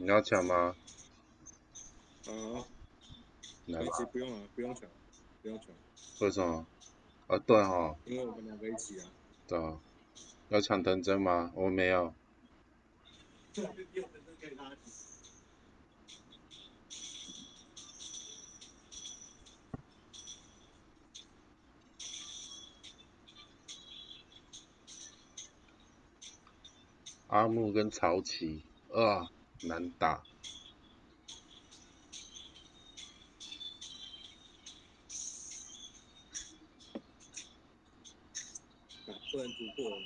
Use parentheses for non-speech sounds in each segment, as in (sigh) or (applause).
你要抢吗？啊，来吧。不用了，不用抢，不用抢，为什么？啊，对哈，因为我们两个一起啊。对啊。要抢藤真吗？我没有。阿木跟曹奇，啊，难打。不能突破。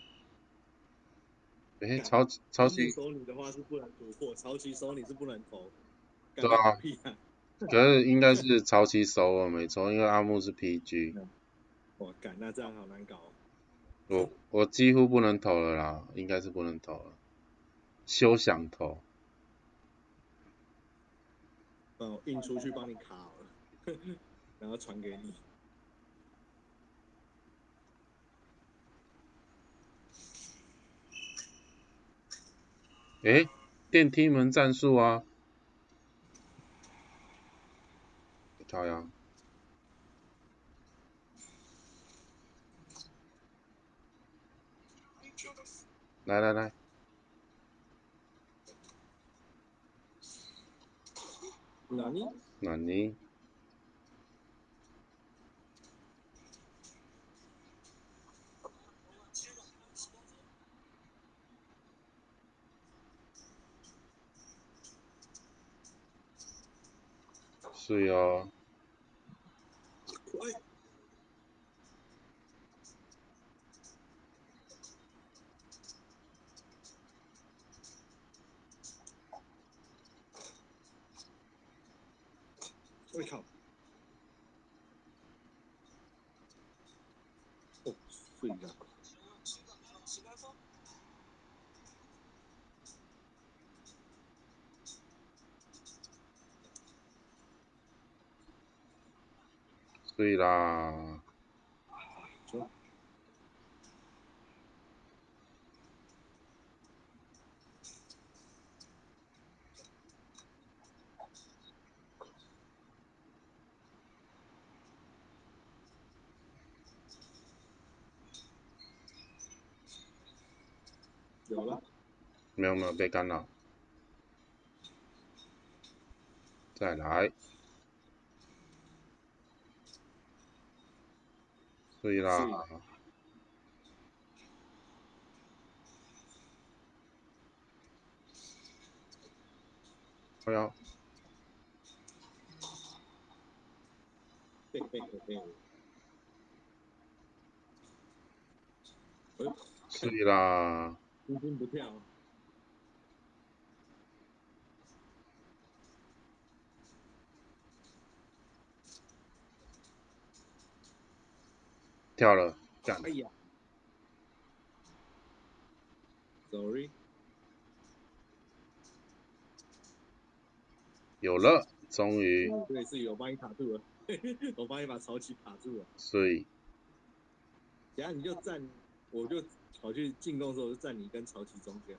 哎，超超奇收你的话是不能突破，超奇收你是不能投。对啊。可是应该是超奇收我没错，因为阿木是 PG。(laughs) 我干，那这样好难搞。我我几乎不能投了啦，应该是不能投了。休想投。哦，印出去帮你卡了，然后传给你。哎，电梯门战术啊！朝阳，来来来，哪里？哪里？对啊。我靠！哦，睡了。对啦。有了。没有没有被干扰。再来。对啦，哎呀，对对对对，对啦，不蹦不跳。跳了，哎呀，sorry，有了，终于。对，是有帮你卡住了，(laughs) 我帮你把潮起卡住了。所以，等下你就站，我就跑去进攻的时候就站你跟潮起中间。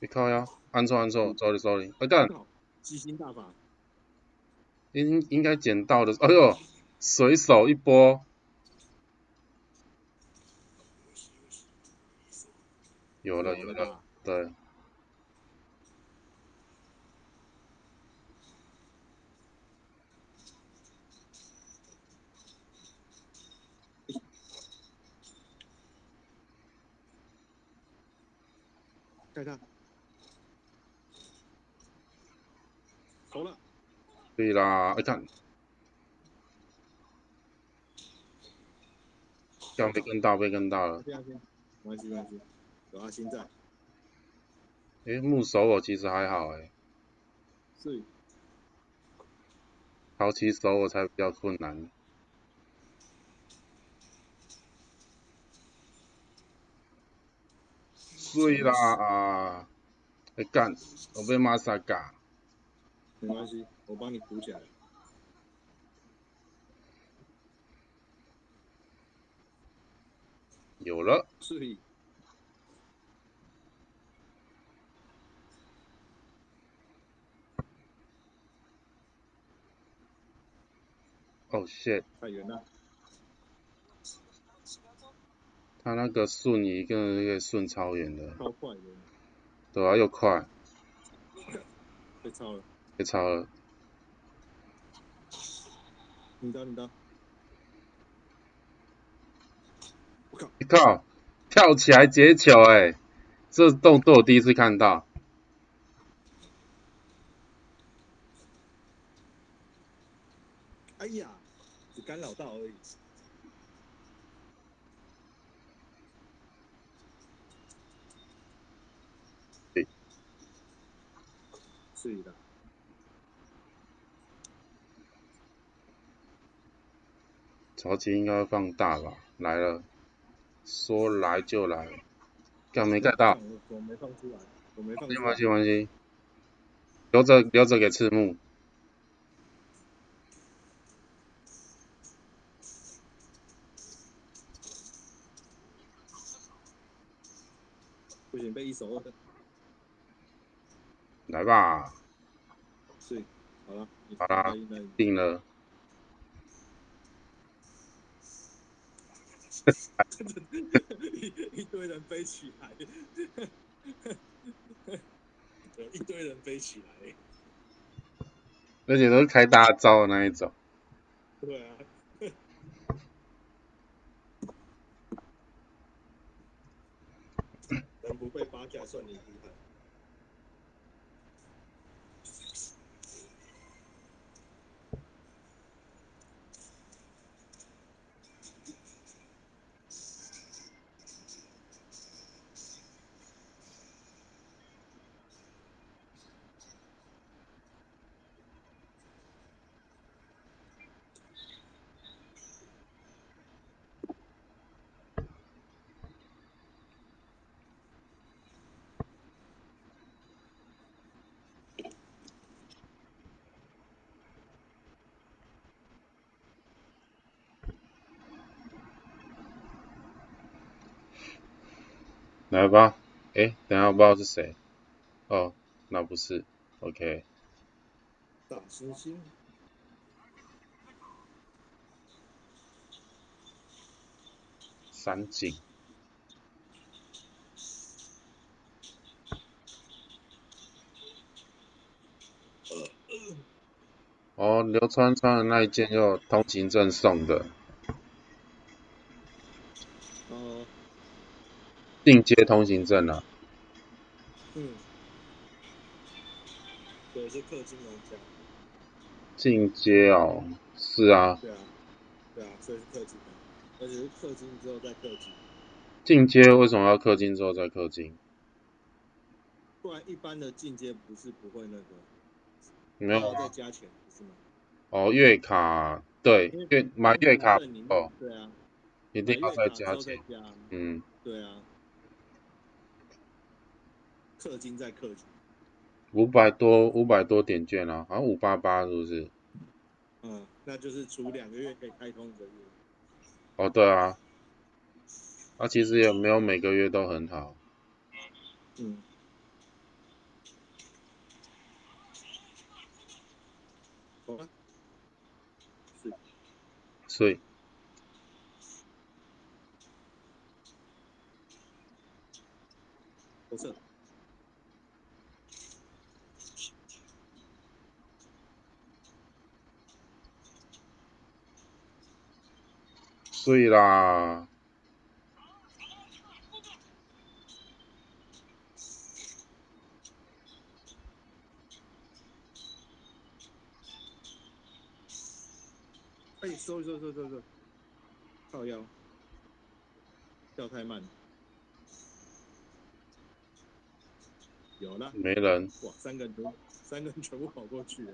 你靠呀！按错按错，sorry sorry，心大法，应应该捡到的，哎呦，随手一波，有了有了，对。看看。投了，对啦，哎看，这样被跟到，被跟到了。没关系，没关系，有阿星在。诶，木手我其实还好诶，是好奇手我才比较困难。碎啦啊！哎干，我被玛莎嘎。没关系，我帮你补起来。有了，是哦 shit，太远了。他那个顺移跟那个顺超远的，超快的，对啊，又快，被超了。被超了。你刀，你刀。我靠！你靠，跳起来接球哎、这动作我第一次看到。哎呀，只干扰到而已。对是的。潮汐应该会放大吧？来了，说来就来，干没盖到，我我没放出来，我没放没出来。关系没关系，留着留着给赤木。不行，被一手二。来吧，是，好了。你好啦定了。一 (laughs) 一堆人飞起来，有一堆人飞起来。而且都是开大招的那一种。对啊。人不被扒下算你厉害。来吧，哎，等下我不知道是谁。哦，那不是，OK。大猩猩。三井。哦，流川穿的那一件就通行证送的，哦，进阶通行证啊。嗯。对，是氪金玩家。进阶哦，是啊，对啊，对啊，所以是氪金的，而且是氪金之后再氪金，进阶为什么要氪金之后再氪金？不然一般的进阶不是不会那个，没有再加钱，不是吗？哦，月卡对月买月卡哦，对啊，一定要再加钱。加，嗯，对啊，氪金再氪金，五百多五百多点券啊，好像五八八是不是？嗯，那就是除两个月可以开通一个月，哦，对啊，那、其实也没有每个月都很好。嗯。好啊，是所以不是，所以啦，哎，收收收收收，靠腰，跳太慢，有了，没人，哇，三个人都三个人全部跑过去了。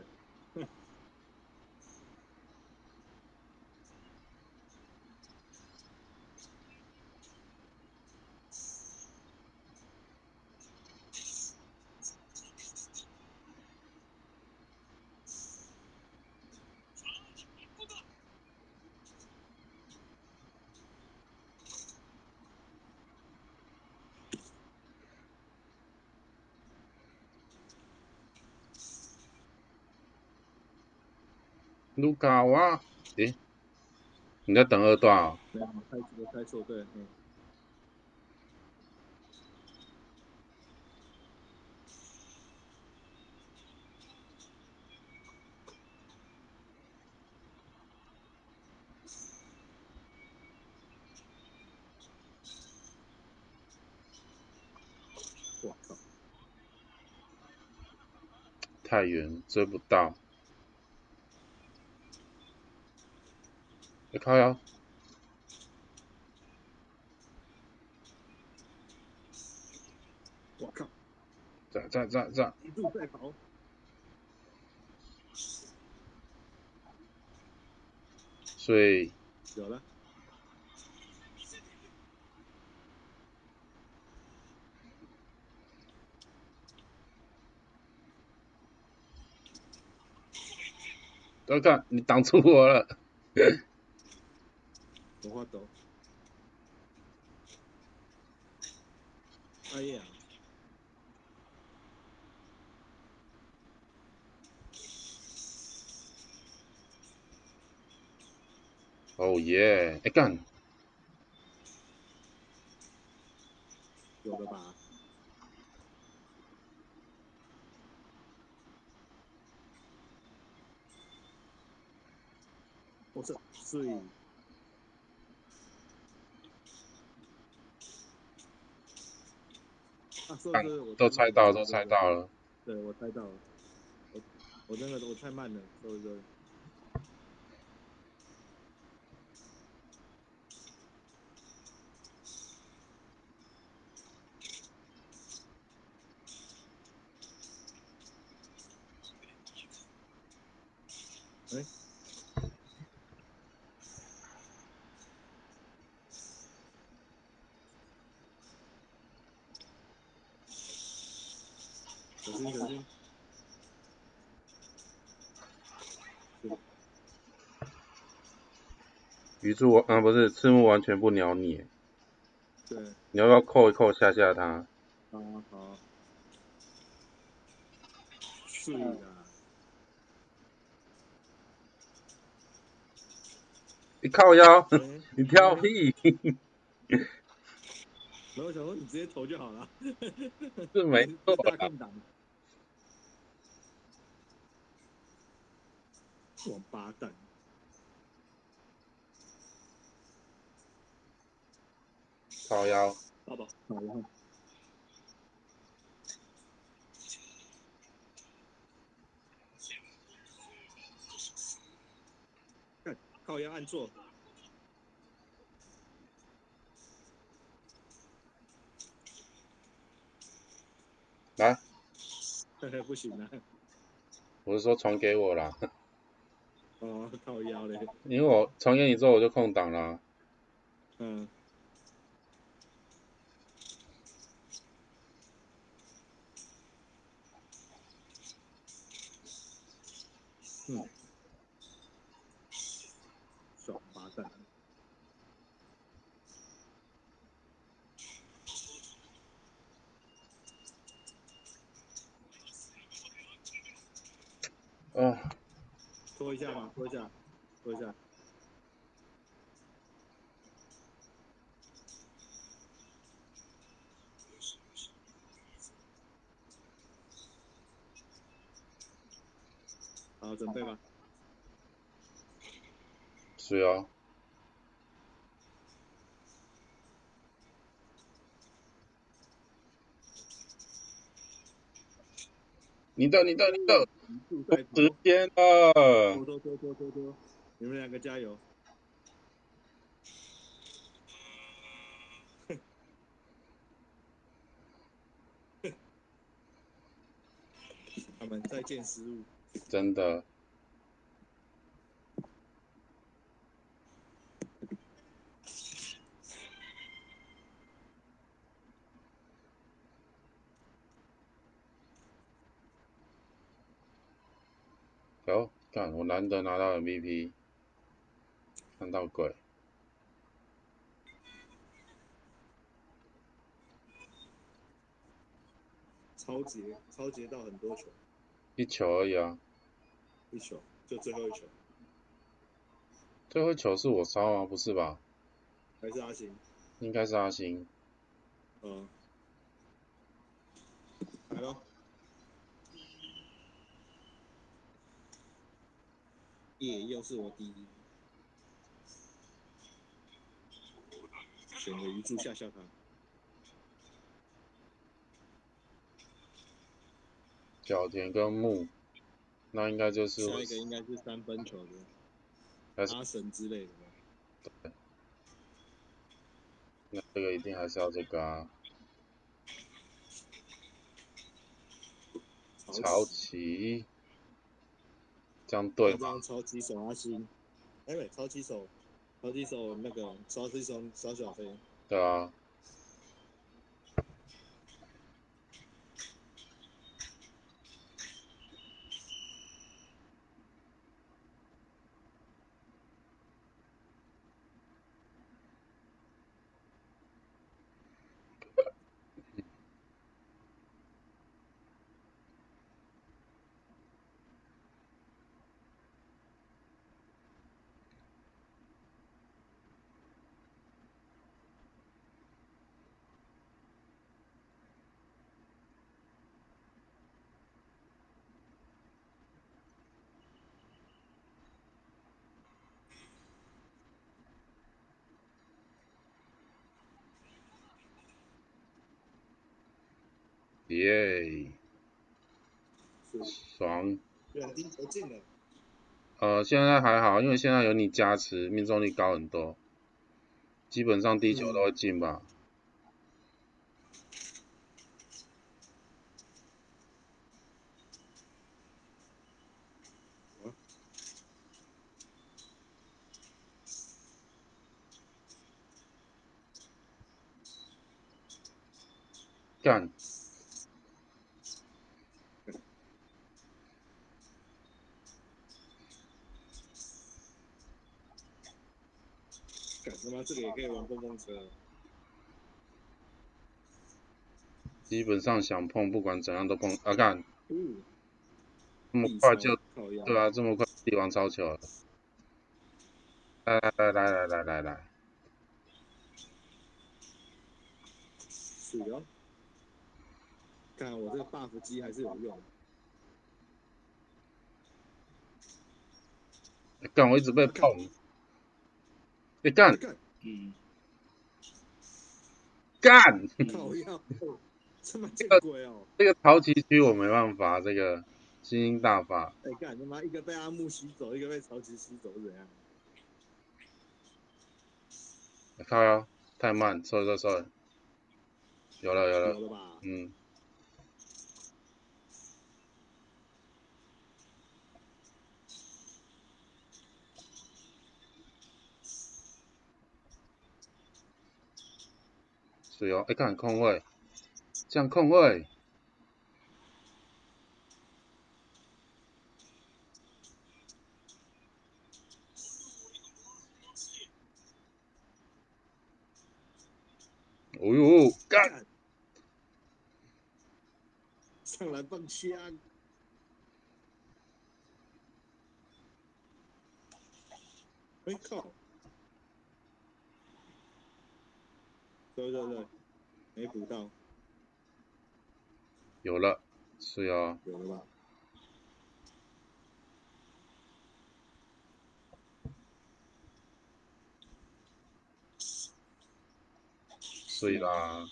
卢卡瓦，诶，你在等二段啊？没有，开我开错对，嗯。太远，追不到。你靠呀！我靠！在在在在！一路在跑。所以。有了。都看，你挡住我了。我发抖。哎呀！哦耶！哎干！有了吧？不是，所以。都猜到，都猜到了。对，我猜到了。我我真的我太慢了，所以说。哎。小心小心！鱼柱啊，不是赤木完全不鸟你。对。你要不要扣一扣吓吓他？好好。是的。你靠腰，(laughs) 你跳屁！然后想说你直接投就好了。是没错。(laughs) 王八蛋！靠腰。好吧，好了。靠腰按坐。来。嘿嘿，不行了。我是说传给我了。哦，靠腰嘞！因为我从给你之后我就空档了。嗯。嗯。爽八蛋。啊。说一下说，一下，拖一下。好，准备吧。是啊。你的，你的，你的。时间了，多多多多多多，你们两个加油！(laughs) 他们再见失误，真的。有，看我难得拿到 MVP，看到鬼。超级超级到很多球，一球而已啊，一球就最后一球，最后一球是我烧吗？不是吧？还是阿星？应该是阿星。嗯，来咯，耶，又是我第一，选个鱼柱吓吓他。角田跟木，那应该就是下一个应该是三分球的还是阿神之类的吧。那这个一定还是要这个啊，潮起，这样对吗？这样超级手阿星，哎喂，超级手，超级手那个超级手小小飞，对啊。耶，爽！两丁球进了，呃，现在还好，因为现在有你加持，命中率高很多，基本上第一球都会进吧。干！这个也可以玩碰碰车。基本上想碰，不管怎样都碰。啊，干，嗯、这么快就，对啊，这么快帝王超球了。来来来来来来来来。水哟。看我这个 buff 机还是有用。干，我一直被碰。你。干嗯，干！靠腰，这么见鬼哦！这个曹奇区我没办法，这个精英大法。哎干他妈一个被阿木吸走，一个被曹奇吸走是怎样？靠呀，太慢，收收了，有了有了有了，了吧？嗯，是哦，哎，看空位，这样空位，哦呦，干，上来放枪，哎靠！对对对，没补到，有了，是哦，有了吧？是啦。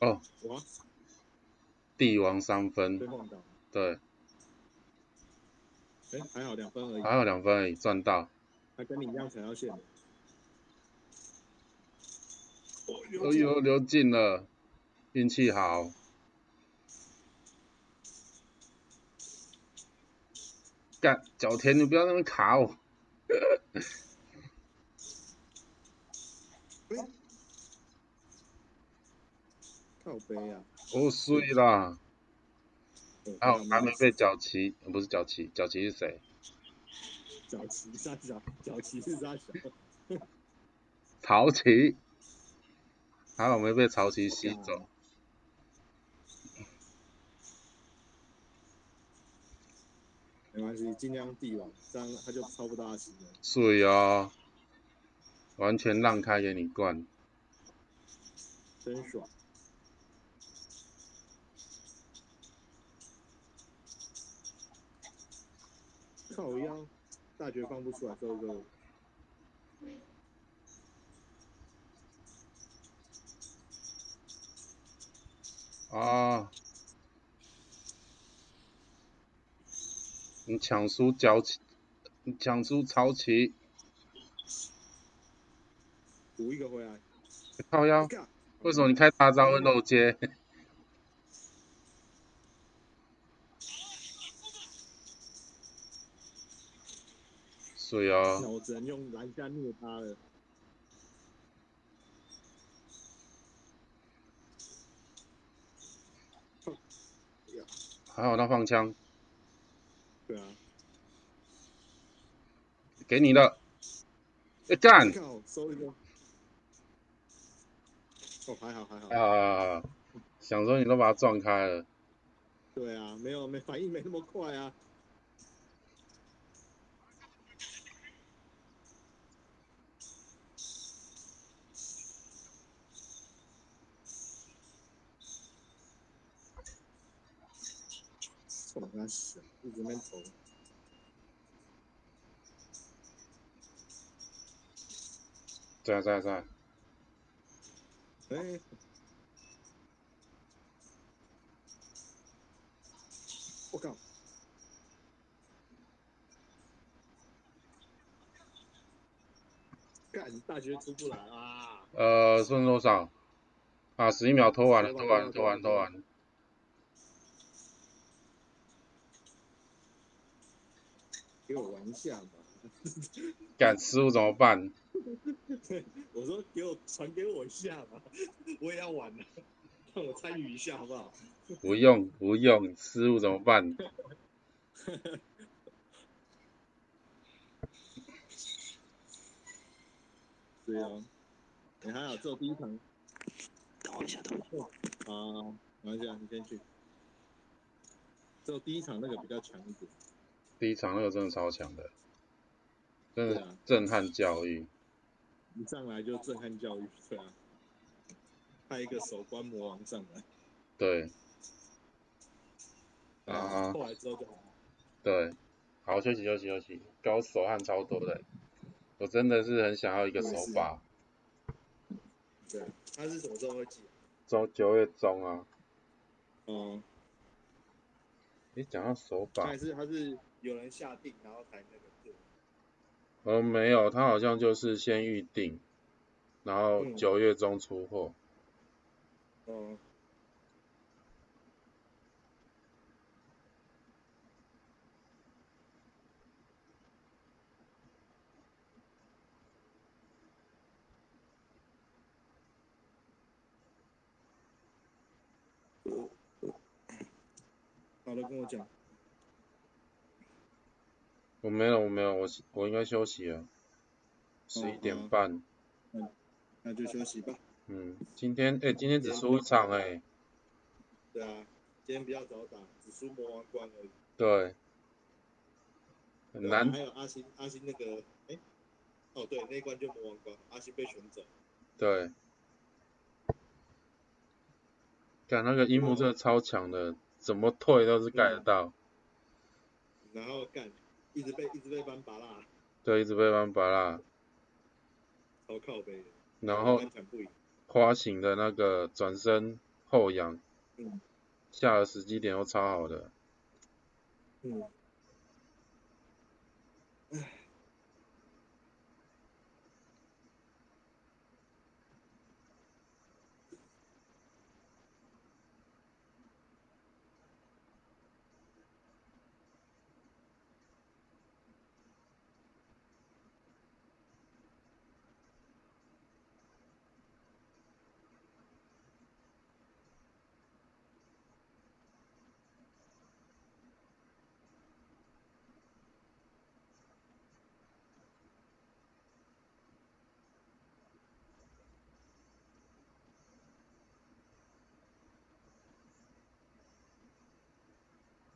哦，哇，帝王三分对，哎，还好两分而已，还好两分而已，赚到。还跟你一样踩到线哦，流流进了，运气好。干，脚田你不要那么卡我。靠背啊！哦，碎啦！还好还没被脚旗，不是脚旗，脚旗是谁？脚旗是啥？脚旗是啥？(laughs) 曹旗。还好没被潮汐吸走。没关系，尽量地王，这样他就超不大型了。碎哦，完全让开给你灌。真爽。靠腰，大绝放不出来，收个。啊！你抢输角旗，抢输超旗，补一个回来。靠腰，为什么你开大招会漏接？水那哦，我只能用蓝下虐他了。还好他放枪，对啊，给你的。哎干！好，收一个。哦，还好还好。啊，想说你都把它撞开了，对啊，没有没反应没那么快啊。冲他死，一直在那边投。在在在，哎、我靠！干，大学出不来啊！呃，剩多少？啊，十一秒拖完了，拖完，拖完，拖完。给我玩一下嘛！敢失误怎么办？(laughs) 我说给我传给我一下嘛，我也要玩啊，让我参与一下好不好？不 (laughs) 用不用，失误怎么办？(laughs) 对啊，你还好，做第一场等我一下，等我一下。啊，没关系啊，你先去。做第一场那个比较强一点。第一场那个真的超强的，真的震撼教育。一上来就震撼教育，对啊，派一个守关魔王上来，对，啊后来之后就好。对，好休息休息休息，高手汗超多的，我真的是很想要一个手把，对啊，他是什么时候会寄？周九月中啊。嗯、你讲到手把还，是他是有人下定，然后才那个做。呃没有，他好像就是先预定，然后嗯九月中出货。哦、好了，跟我讲。我没有我没有，我我应该休息了，十一点半。那就休息吧。嗯，今天哎、今天只输一场哎、对啊，今天比较早打，只输魔王关而已。对，很难还有阿星，阿星那个，哎、哦对，那一关就魔王关，阿星被选走。对。干那个樱木真的超强的，怎么退都是盖得到，然后干，一直被一直被翻拔啦，对，一直被翻拔啦。超靠背的。然后。花形的那个转身后仰，嗯下的时机点又超好的，嗯，